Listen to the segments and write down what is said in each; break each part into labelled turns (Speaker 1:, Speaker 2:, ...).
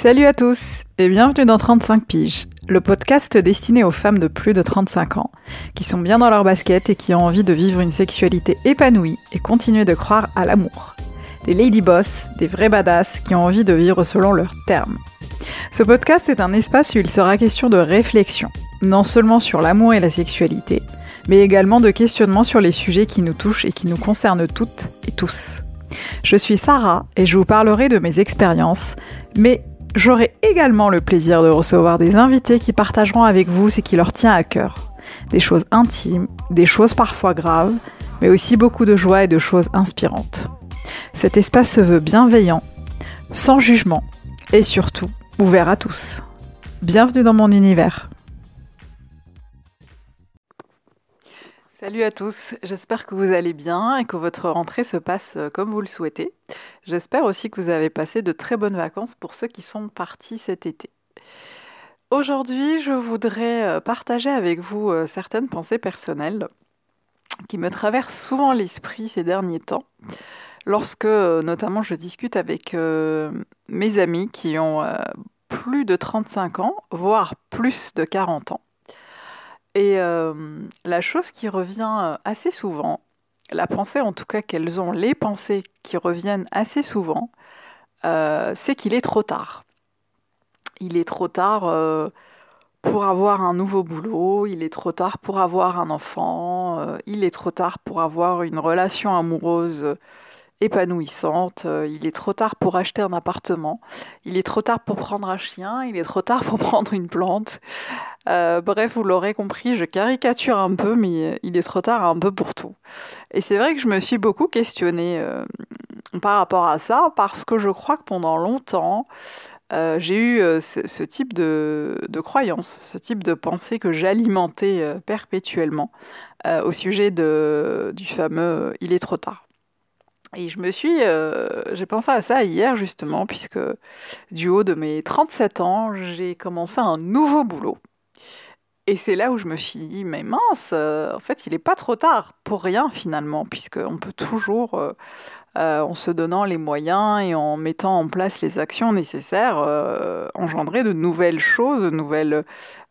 Speaker 1: Salut à tous et bienvenue dans 35 piges, le podcast destiné aux femmes de plus de 35 ans, qui sont bien dans leur basket et qui ont envie de vivre une sexualité épanouie et continuer de croire à l'amour. Des lady boss, des vrais badass qui ont envie de vivre selon leurs termes. Ce podcast est un espace où il sera question de réflexion, non seulement sur l'amour et la sexualité, mais également de questionnement sur les sujets qui nous touchent et qui nous concernent toutes et tous. Je suis Sarah et je vous parlerai de mes expériences, mais J'aurai également le plaisir de recevoir des invités qui partageront avec vous ce qui leur tient à cœur. Des choses intimes, des choses parfois graves, mais aussi beaucoup de joie et de choses inspirantes. Cet espace se veut bienveillant, sans jugement et surtout ouvert à tous. Bienvenue dans mon univers. Salut à tous, j'espère que vous allez bien et que votre rentrée se passe euh, comme vous le souhaitez. J'espère aussi que vous avez passé de très bonnes vacances pour ceux qui sont partis cet été. Aujourd'hui, je voudrais euh, partager avec vous euh, certaines pensées personnelles qui me traversent souvent l'esprit ces derniers temps, lorsque notamment je discute avec mes amis qui ont plus de 35 ans, voire plus de 40 ans et euh, la chose qui revient euh, assez souvent, la pensée en tout cas qu'elles ont, les pensées qui reviennent assez souvent, euh, c'est qu'il est trop tard. Il est trop tard pour avoir un nouveau boulot, il est trop tard pour avoir un enfant, il est trop tard pour avoir une relation amoureuse épanouissante. Euh, il est trop tard pour acheter un appartement. Il est trop tard pour prendre un chien. Il est trop tard pour prendre une plante. Euh, bref, vous l'aurez compris, je caricature un peu, mais il est trop tard un peu pour tout. Et c'est vrai que je me suis beaucoup questionnée euh, par rapport à ça, parce que je crois que pendant longtemps, j'ai eu ce, type de, de, croyance, ce type de pensée que j'alimentais perpétuellement au sujet du fameux il est trop tard. Et je me suis, euh, j'ai pensé à ça hier justement, puisque du haut de mes 37 ans, j'ai commencé un nouveau boulot. Et c'est là où je me suis dit, mais mince, euh, en fait, il n'est pas trop tard pour rien finalement, puisqu'on peut toujours, euh, en se donnant les moyens et en mettant en place les actions nécessaires, engendrer de nouvelles choses, de nouvelles,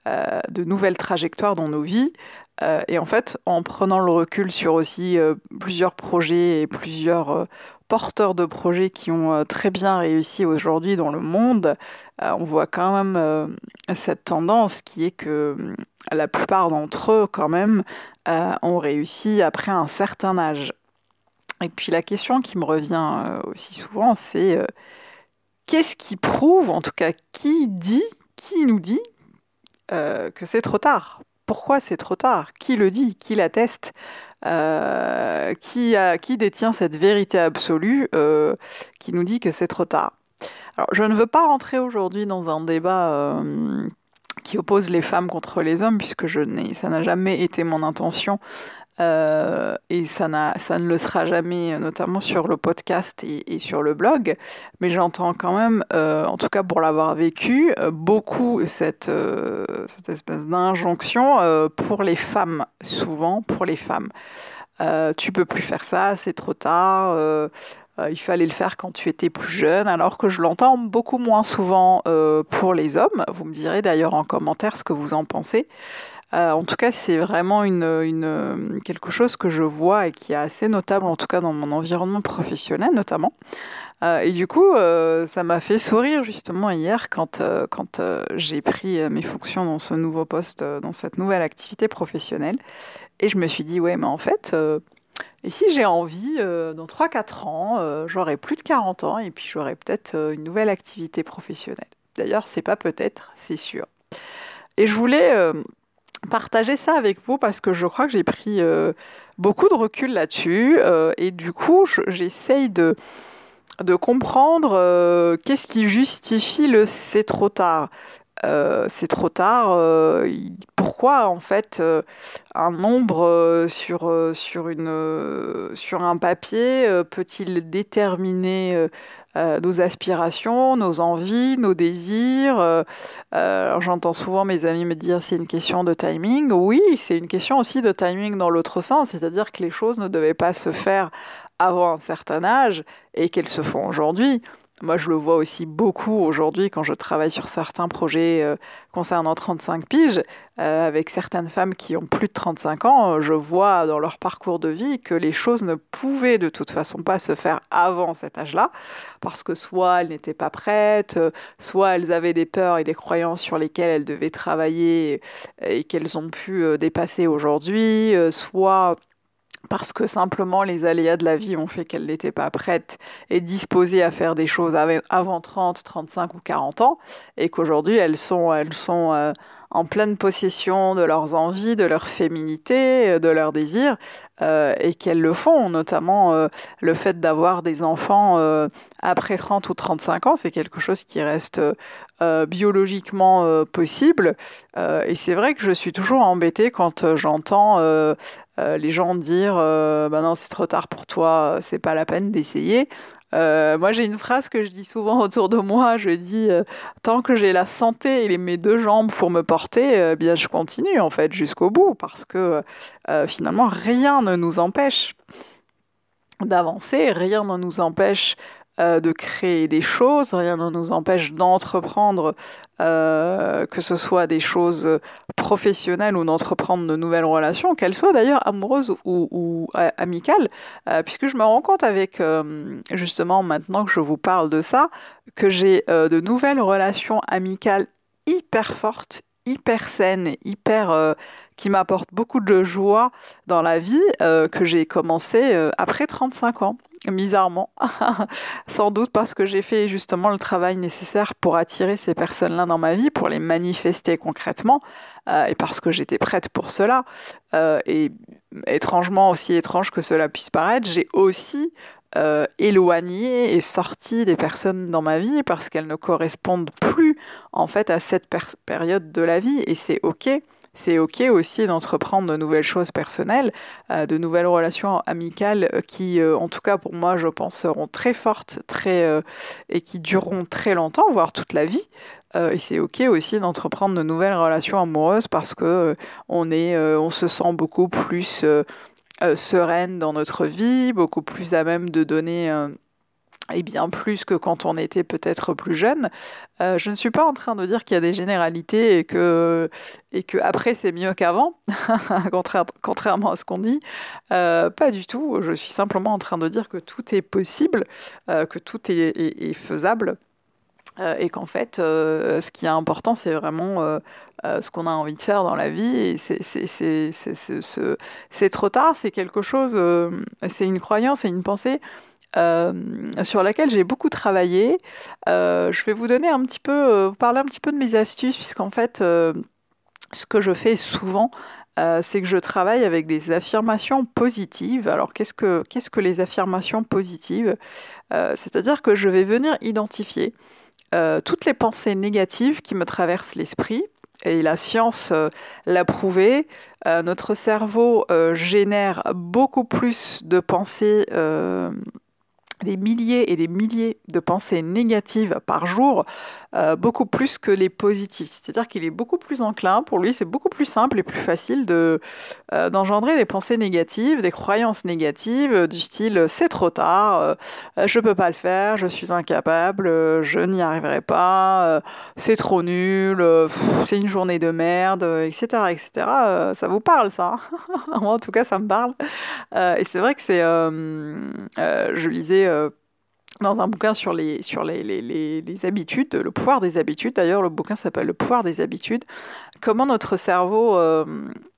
Speaker 1: de nouvelles trajectoires dans nos vies, euh, et en fait, en prenant le recul sur aussi euh, plusieurs projets et plusieurs euh, porteurs de projets qui ont très bien réussi aujourd'hui dans le monde, on voit quand même cette tendance qui est que la plupart d'entre eux, quand même, ont réussi après un certain âge. Et puis la question qui me revient aussi souvent, c'est qu'est-ce qui prouve, en tout cas, qui dit, qui nous dit que c'est trop tard? Pourquoi c'est trop tard? Qui le dit? Qui l'atteste? Euh, qui, détient cette vérité absolue euh, qui nous dit que c'est trop tard? Alors, je ne veux pas rentrer aujourd'hui dans un débat euh, qui oppose les femmes contre les hommes, puisque je ça n'a jamais été mon intention euh, et ça, ça, ne le sera jamais, notamment sur le podcast et, sur le blog. Mais j'entends quand même, euh, en tout cas pour l'avoir vécu, euh, beaucoup cette, cette espèce d'injonction pour les femmes, souvent pour les femmes. tu peux plus faire ça, c'est trop tard. Il fallait le faire quand tu étais plus jeune, alors que je l'entends beaucoup moins souvent pour les hommes. Vous me direz d'ailleurs en commentaire ce que vous en pensez. Euh, en tout cas, c'est vraiment quelque chose que je vois et qui est assez notable, en tout cas dans mon environnement professionnel notamment. Euh, et du coup, euh, ça m'a fait sourire justement hier quand, quand j'ai pris mes fonctions dans ce nouveau poste, dans cette nouvelle activité professionnelle. Et je me suis dit, ouais, mais en fait, et si j'ai envie, dans 3-4 ans, j'aurai plus de 40 ans et puis j'aurai peut-être une nouvelle activité professionnelle. D'ailleurs, c'est pas peut-être, c'est sûr. Et je voulais partager ça avec vous parce que je crois que j'ai pris euh, beaucoup de recul là-dessus euh, et du coup j'essaye de, comprendre euh, qu'est-ce qui justifie le c'est trop tard. C'est trop tard. pourquoi en fait un nombre sur, sur, une, sur un papier peut-il déterminer euh, nos aspirations, nos envies, nos désirs. Euh, euh, j'entends souvent mes amis me dire c'est une question de timing. Oui, c'est une question aussi de timing dans l'autre sens, c'est-à-dire que les choses ne devaient pas se faire avant un certain âge et qu'elles se font aujourd'hui. Moi, je le vois aussi beaucoup aujourd'hui quand je travaille sur certains projets euh, concernant 35 piges, euh, avec certaines femmes qui ont plus de 35 ans, je vois dans leur parcours de vie que les choses ne pouvaient de toute façon pas se faire avant cet âge-là, parce que soit elles n'étaient pas prêtes, soit elles avaient des peurs et des croyances sur lesquelles elles devaient travailler et qu'elles ont pu euh, dépasser aujourd'hui, soit parce que simplement les aléas de la vie ont fait qu'elle n'était pas prête et disposée à faire des choses avant 30, 35 ou 40 ans, et qu'aujourd'hui elles sont, elles sont euh, en pleine possession de leurs envies, de leur féminité, euh, de leurs désirs, euh, et qu'elles le font, notamment euh, le fait d'avoir des enfants après 30 ou 35 ans, c'est quelque chose qui reste biologiquement possible. et c'est vrai que je suis toujours embêtée quand j'entends les gens dire bah non c'est trop tard pour toi, c'est pas la peine d'essayer. Moi, j'ai une phrase que je dis souvent autour de moi. Je dis tant que j'ai la santé et mes deux jambes pour me porter, euh, bien je continue en fait jusqu'au bout parce que finalement rien ne nous empêche d'avancer, rien ne nous empêche euh, de créer des choses, rien ne nous empêche d'entreprendre, euh, que ce soit des choses professionnelles ou d'entreprendre de nouvelles relations, qu'elles soient d'ailleurs amoureuses ou, euh, amicales, puisque je me rends compte avec, justement, maintenant que je vous parle de ça, que j'ai de nouvelles relations amicales hyper fortes, hyper saines, hyper qui m'apportent beaucoup de joie dans la vie, que j'ai commencé après 35 ans bizarrement. Sans doute parce que j'ai fait justement le travail nécessaire pour attirer ces personnes-là dans ma vie, pour les manifester concrètement, euh, et parce que j'étais prête pour cela. Euh, et étrangement, aussi étrange que cela puisse paraître, j'ai aussi euh, éloigné et sorti des personnes dans ma vie parce qu'elles ne correspondent plus en fait à cette période de la vie, et c'est ok c'est ok aussi d'entreprendre de nouvelles choses personnelles, euh, de nouvelles relations amicales euh, qui, euh, en tout cas pour moi, je pense, seront très fortes, très et qui dureront très longtemps, voire toute la vie. et c'est ok aussi d'entreprendre de nouvelles relations amoureuses parce que on est, on se sent beaucoup plus sereine dans notre vie, beaucoup plus à même de donner et bien plus que quand on était peut-être plus jeune. Euh, je ne suis pas en train de dire qu'il y a des généralités et que, et que après c'est mieux qu'avant, contrairement à ce qu'on dit. Euh, pas du tout. Je suis simplement en train de dire que tout est possible, euh, que tout est, faisable. Et qu'en fait, ce qui est important, c'est vraiment ce qu'on a envie de faire dans la vie. C'est trop tard, c'est quelque chose, c'est une croyance, c'est une pensée euh, sur laquelle j'ai beaucoup travaillé. Euh, je vais vous donner un petit peu, euh, parler un petit peu de mes astuces, puisqu'en fait, ce que je fais souvent, c'est que je travaille avec des affirmations positives. Alors, qu'est-ce que, qu'est-ce que les affirmations positives? C'est-à-dire que je vais venir identifier toutes les pensées négatives qui me traversent l'esprit. Et la science l'a prouvé, notre cerveau génère beaucoup plus de pensées des milliers et des milliers de pensées négatives par jour, euh, beaucoup plus que les positives. C'est-à-dire qu'il est beaucoup plus enclin, pour lui c'est beaucoup plus simple et plus facile de euh, d'engendrer des pensées négatives, des croyances négatives euh, du style c'est trop tard, je peux pas le faire, je suis incapable, je n'y arriverai pas, c'est trop nul, c'est une journée de merde, etc. etc. ça vous parle ça Moi en tout cas ça me parle. et c'est vrai que c'est... je lisais euh, dans un bouquin sur les, sur les, les, les, habitudes, le pouvoir des habitudes. D'ailleurs, le bouquin s'appelle Le pouvoir des habitudes. Comment notre cerveau euh,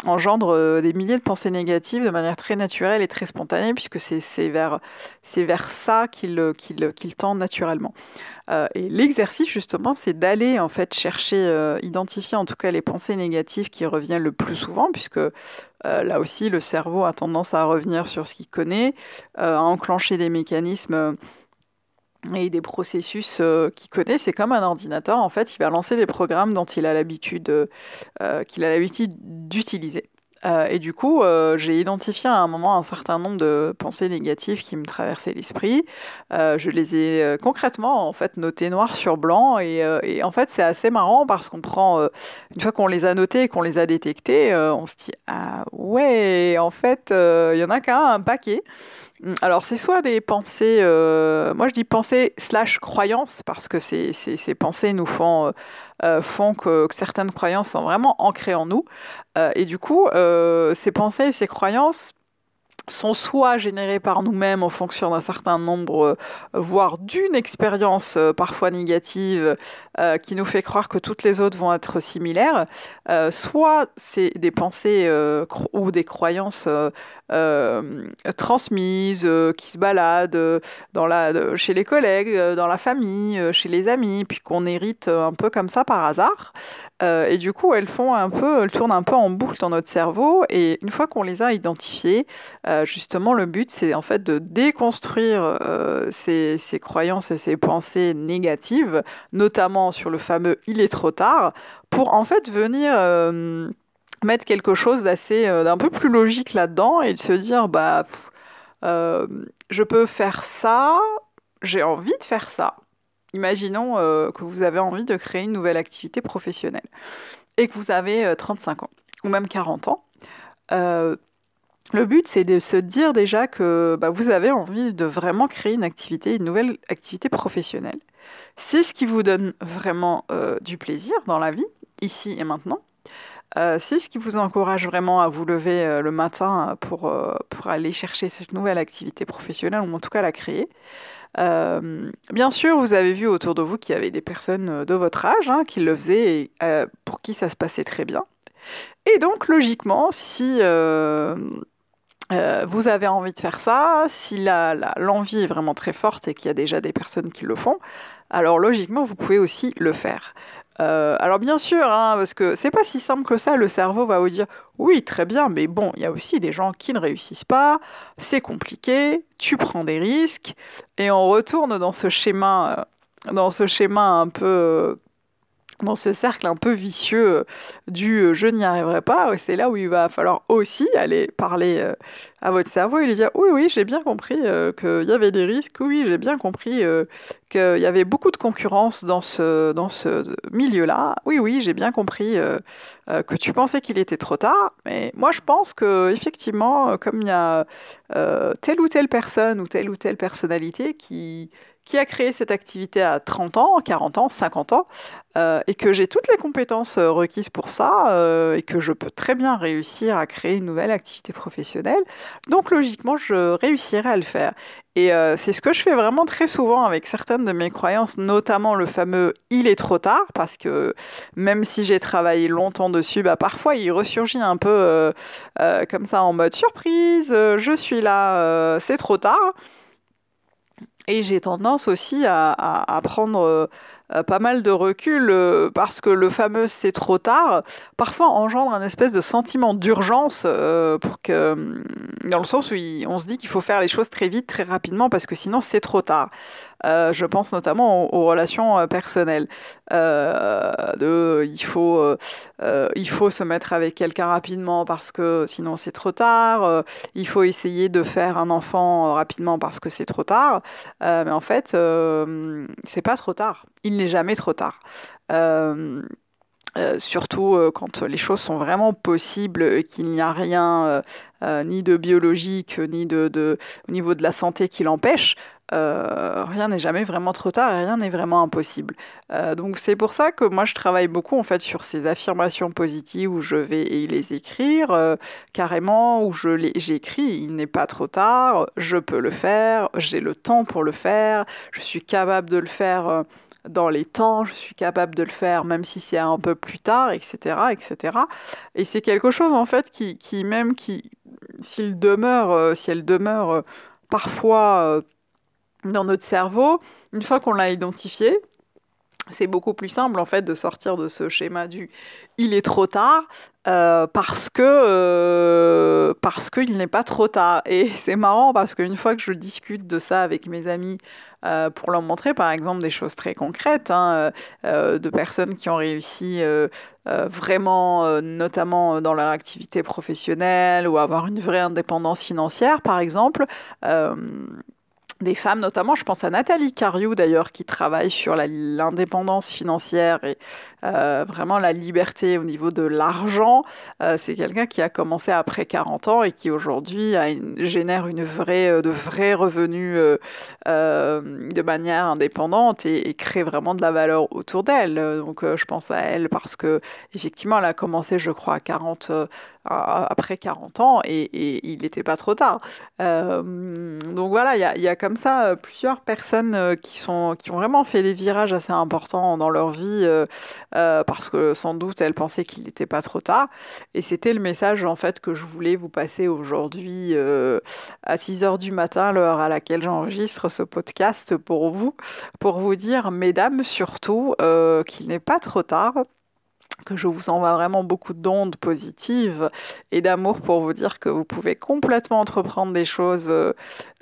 Speaker 1: engendre euh, des milliers de pensées négatives de manière très naturelle et très spontanée, puisque c'est vers, vers ça qu'il qu'il tend naturellement. et l'exercice, justement, c'est d'aller en fait chercher, identifier en tout cas les pensées négatives qui reviennent le plus souvent, puisque là aussi, le cerveau a tendance à revenir sur ce qu'il connaît, à enclencher des mécanismes et des processus euh, qu'il connaît. C'est comme un ordinateur, en fait, il va lancer des programmes dont il a l'habitude euh, qu'il a l'habitude d'utiliser. Euh, et du coup, j'ai identifié à un moment un certain nombre de pensées négatives qui me traversaient l'esprit. je les ai concrètement en fait notées noir sur blanc et, en fait c'est assez marrant parce qu'on prend une fois qu'on les a notées et qu'on les a détectées, on se dit ah ouais en fait il y en a qu'un un paquet alors, c'est soit des pensées, euh, moi je dis pensées slash croyances, parce que ces, ces, pensées nous font, euh, euh, font que, certaines croyances sont vraiment ancrées en nous. Et du coup, ces pensées et ces croyances sont soit générées par nous-mêmes en fonction d'un certain nombre, voire d'une expérience parfois négative euh, qui nous fait croire que toutes les autres vont être similaires, euh, soit c'est des pensées euh, ou des croyances transmises qui se baladent dans la, chez les collègues, dans la famille, chez les amis, puis qu'on hérite un peu comme ça par hasard. et du coup, elles font un peu, elles tournent un peu en boucle dans notre cerveau. Et une fois qu'on les a identifiées, justement, le but, c'est en fait de déconstruire ces, croyances et ces pensées négatives, notamment sur le fameux il est trop tard, pour en fait venir euh, mettre quelque chose d'assez, euh, d'un peu plus logique là-dedans et de se dire, bah, euh, je peux faire ça, j'ai envie de faire ça. Imaginons que vous avez envie de créer une nouvelle activité professionnelle et que vous avez 35 ans ou même 40 ans. Le but, c'est de se dire déjà que bah, vous avez envie de vraiment créer une activité, une nouvelle activité professionnelle. C'est ce qui vous donne vraiment euh, du plaisir dans la vie, ici et maintenant. Euh, c'est ce qui vous encourage vraiment à vous lever euh, le matin pour, aller chercher cette nouvelle activité professionnelle, ou en tout cas la créer. Bien sûr, vous avez vu autour de vous qu'il y avait des personnes de votre âge hein, qui le faisaient et pour qui ça se passait très bien. Et donc, logiquement, si vous avez envie de faire ça, si l'envie est vraiment très forte et qu'il y a déjà des personnes qui le font, alors logiquement, vous pouvez aussi le faire. Euh, alors bien sûr, hein, parce que c'est pas si simple que ça, le cerveau va vous dire oui, très bien, mais bon, il y a aussi des gens qui ne réussissent pas, c'est compliqué, tu prends des risques, et on retourne dans ce schéma, euh, dans ce schéma un peu dans ce cercle un peu vicieux euh, du euh, je n'y arriverai pas, c'est là où il va falloir aussi aller parler euh, à votre cerveau. Et lui dire oui, oui, j'ai bien compris qu'il y avait des risques, oui, j'ai bien compris qu'il y avait beaucoup de concurrence dans ce, dans ce milieu-là, oui, oui, j'ai bien compris que tu pensais qu'il était trop tard, mais moi je pense que effectivement, comme il y a telle ou telle personne ou telle ou telle personnalité qui qui a créé cette activité à 30 ans, 40 ans, 50 ans, euh, et que j'ai toutes les compétences euh, requises pour ça, euh, et que je peux très bien réussir à créer une nouvelle activité professionnelle. Donc logiquement, je réussirai à le faire. Et euh, c'est ce que je fais vraiment très souvent avec certaines de mes croyances, notamment le fameux il est trop tard, parce que même si j'ai travaillé longtemps dessus, bah, parfois il ressurgit un peu euh, euh, comme ça en mode surprise, je suis là, c'est trop tard. Et j'ai tendance aussi à, prendre euh, pas mal de recul euh, parce que le fameux c'est trop tard parfois engendre un espèce de sentiment d'urgence euh, pour que dans le sens où on se dit qu'il faut faire les choses très vite très rapidement parce que sinon c'est trop tard euh, je pense notamment aux, relations personnelles. De il faut il faut se mettre avec quelqu'un rapidement parce que sinon c'est trop tard. Il faut essayer de faire un enfant rapidement parce que c'est trop tard. Mais en fait c'est pas trop tard. Il n'est jamais trop tard. Euh, euh, surtout euh, quand les choses sont vraiment possibles et qu'il n'y a rien euh, euh, ni de biologique ni de, au niveau de la santé qui l'empêche, rien n'est jamais vraiment trop tard et rien n'est vraiment impossible. donc c'est pour ça que moi je travaille beaucoup en fait sur ces affirmations positives où je vais les écrire carrément où je les j'écris il n'est pas trop tard, je peux le faire, j'ai le temps pour le faire, je suis capable de le faire dans les temps, je suis capable de le faire même si c'est un peu plus tard, etc., etc. Et c'est quelque chose en fait qui, qui même qui, s'il demeure, euh, si elle demeure euh, parfois euh, dans notre cerveau, une fois qu'on l'a identifié, c'est beaucoup plus simple en fait de sortir de ce schéma du il est trop tard euh, parce que euh, parce qu'il n'est pas trop tard et c'est marrant parce qu'une fois que je discute de ça avec mes amis euh, pour leur montrer par exemple des choses très concrètes hein, de personnes qui ont réussi vraiment notamment dans leur activité professionnelle ou avoir une vraie indépendance financière par exemple des femmes, notamment, je pense à Nathalie Cariou d'ailleurs, qui travaille sur l'indépendance financière et euh, vraiment la liberté au niveau de l'argent. Euh, c'est quelqu'un qui a commencé après 40 ans et qui aujourd'hui génère une vraie, euh, de vrais revenus de manière indépendante et, et, crée vraiment de la valeur autour d'elle. Donc je pense à elle parce que effectivement, elle a commencé, je crois, à 40 après 40 ans et, il n'était pas trop tard. donc voilà, il y a, comme ça plusieurs personnes qui, sont, qui ont vraiment fait des virages assez importants dans leur vie euh, parce que sans doute elle pensait qu'il n'était pas trop tard. Et c'était le message en fait que je voulais vous passer aujourd'hui euh, à 6 heures du matin, l'heure à laquelle j'enregistre ce podcast pour vous, pour vous dire, mesdames surtout, euh, qu'il n'est pas trop tard que je vous envoie vraiment beaucoup d'ondes positives et d'amour pour vous dire que vous pouvez complètement entreprendre des choses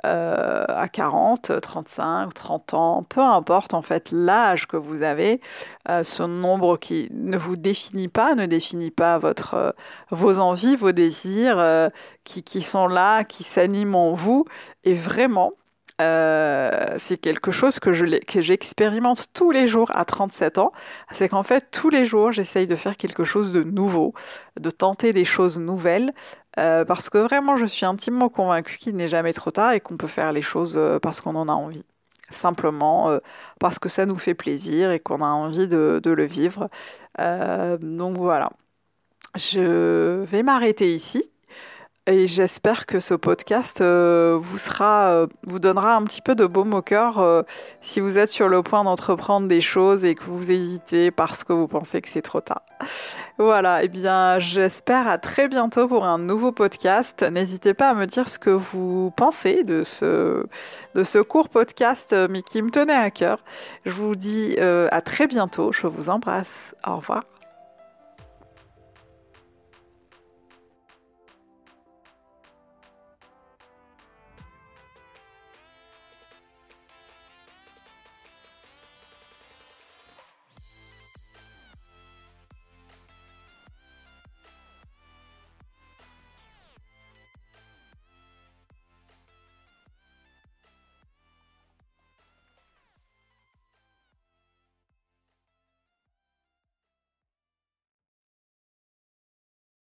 Speaker 1: euh, à 40, 35, 30 ans, peu importe en fait l'âge que vous avez, euh, ce nombre qui ne vous définit pas, ne définit pas votre, euh, vos envies, vos désirs qui, qui sont là, qui s'animent en vous. Et vraiment euh, c'est quelque chose que, je que j'expérimente tous les jours à 37 ans. C'est qu'en fait, tous les jours, j'essaye de faire quelque chose de nouveau, de tenter des choses nouvelles, euh, parce que vraiment, je suis intimement convaincue qu'il n'est jamais trop tard et qu'on peut faire les choses euh, parce qu'on en a envie. Simplement parce que ça nous fait plaisir et qu'on a envie de, de le vivre. donc voilà. Je vais m'arrêter ici. Et j'espère que ce podcast euh, vous sera, euh, vous donnera un petit peu de baume au cœur euh, si vous êtes sur le point d'entreprendre des choses et que vous hésitez parce que vous pensez que c'est trop tard. Voilà, et eh bien j'espère à très bientôt pour un nouveau podcast. N'hésitez pas à me dire ce que vous pensez de ce, de ce court podcast, mais qui me tenait à cœur. Je vous dis à très bientôt, je vous embrasse. Au revoir.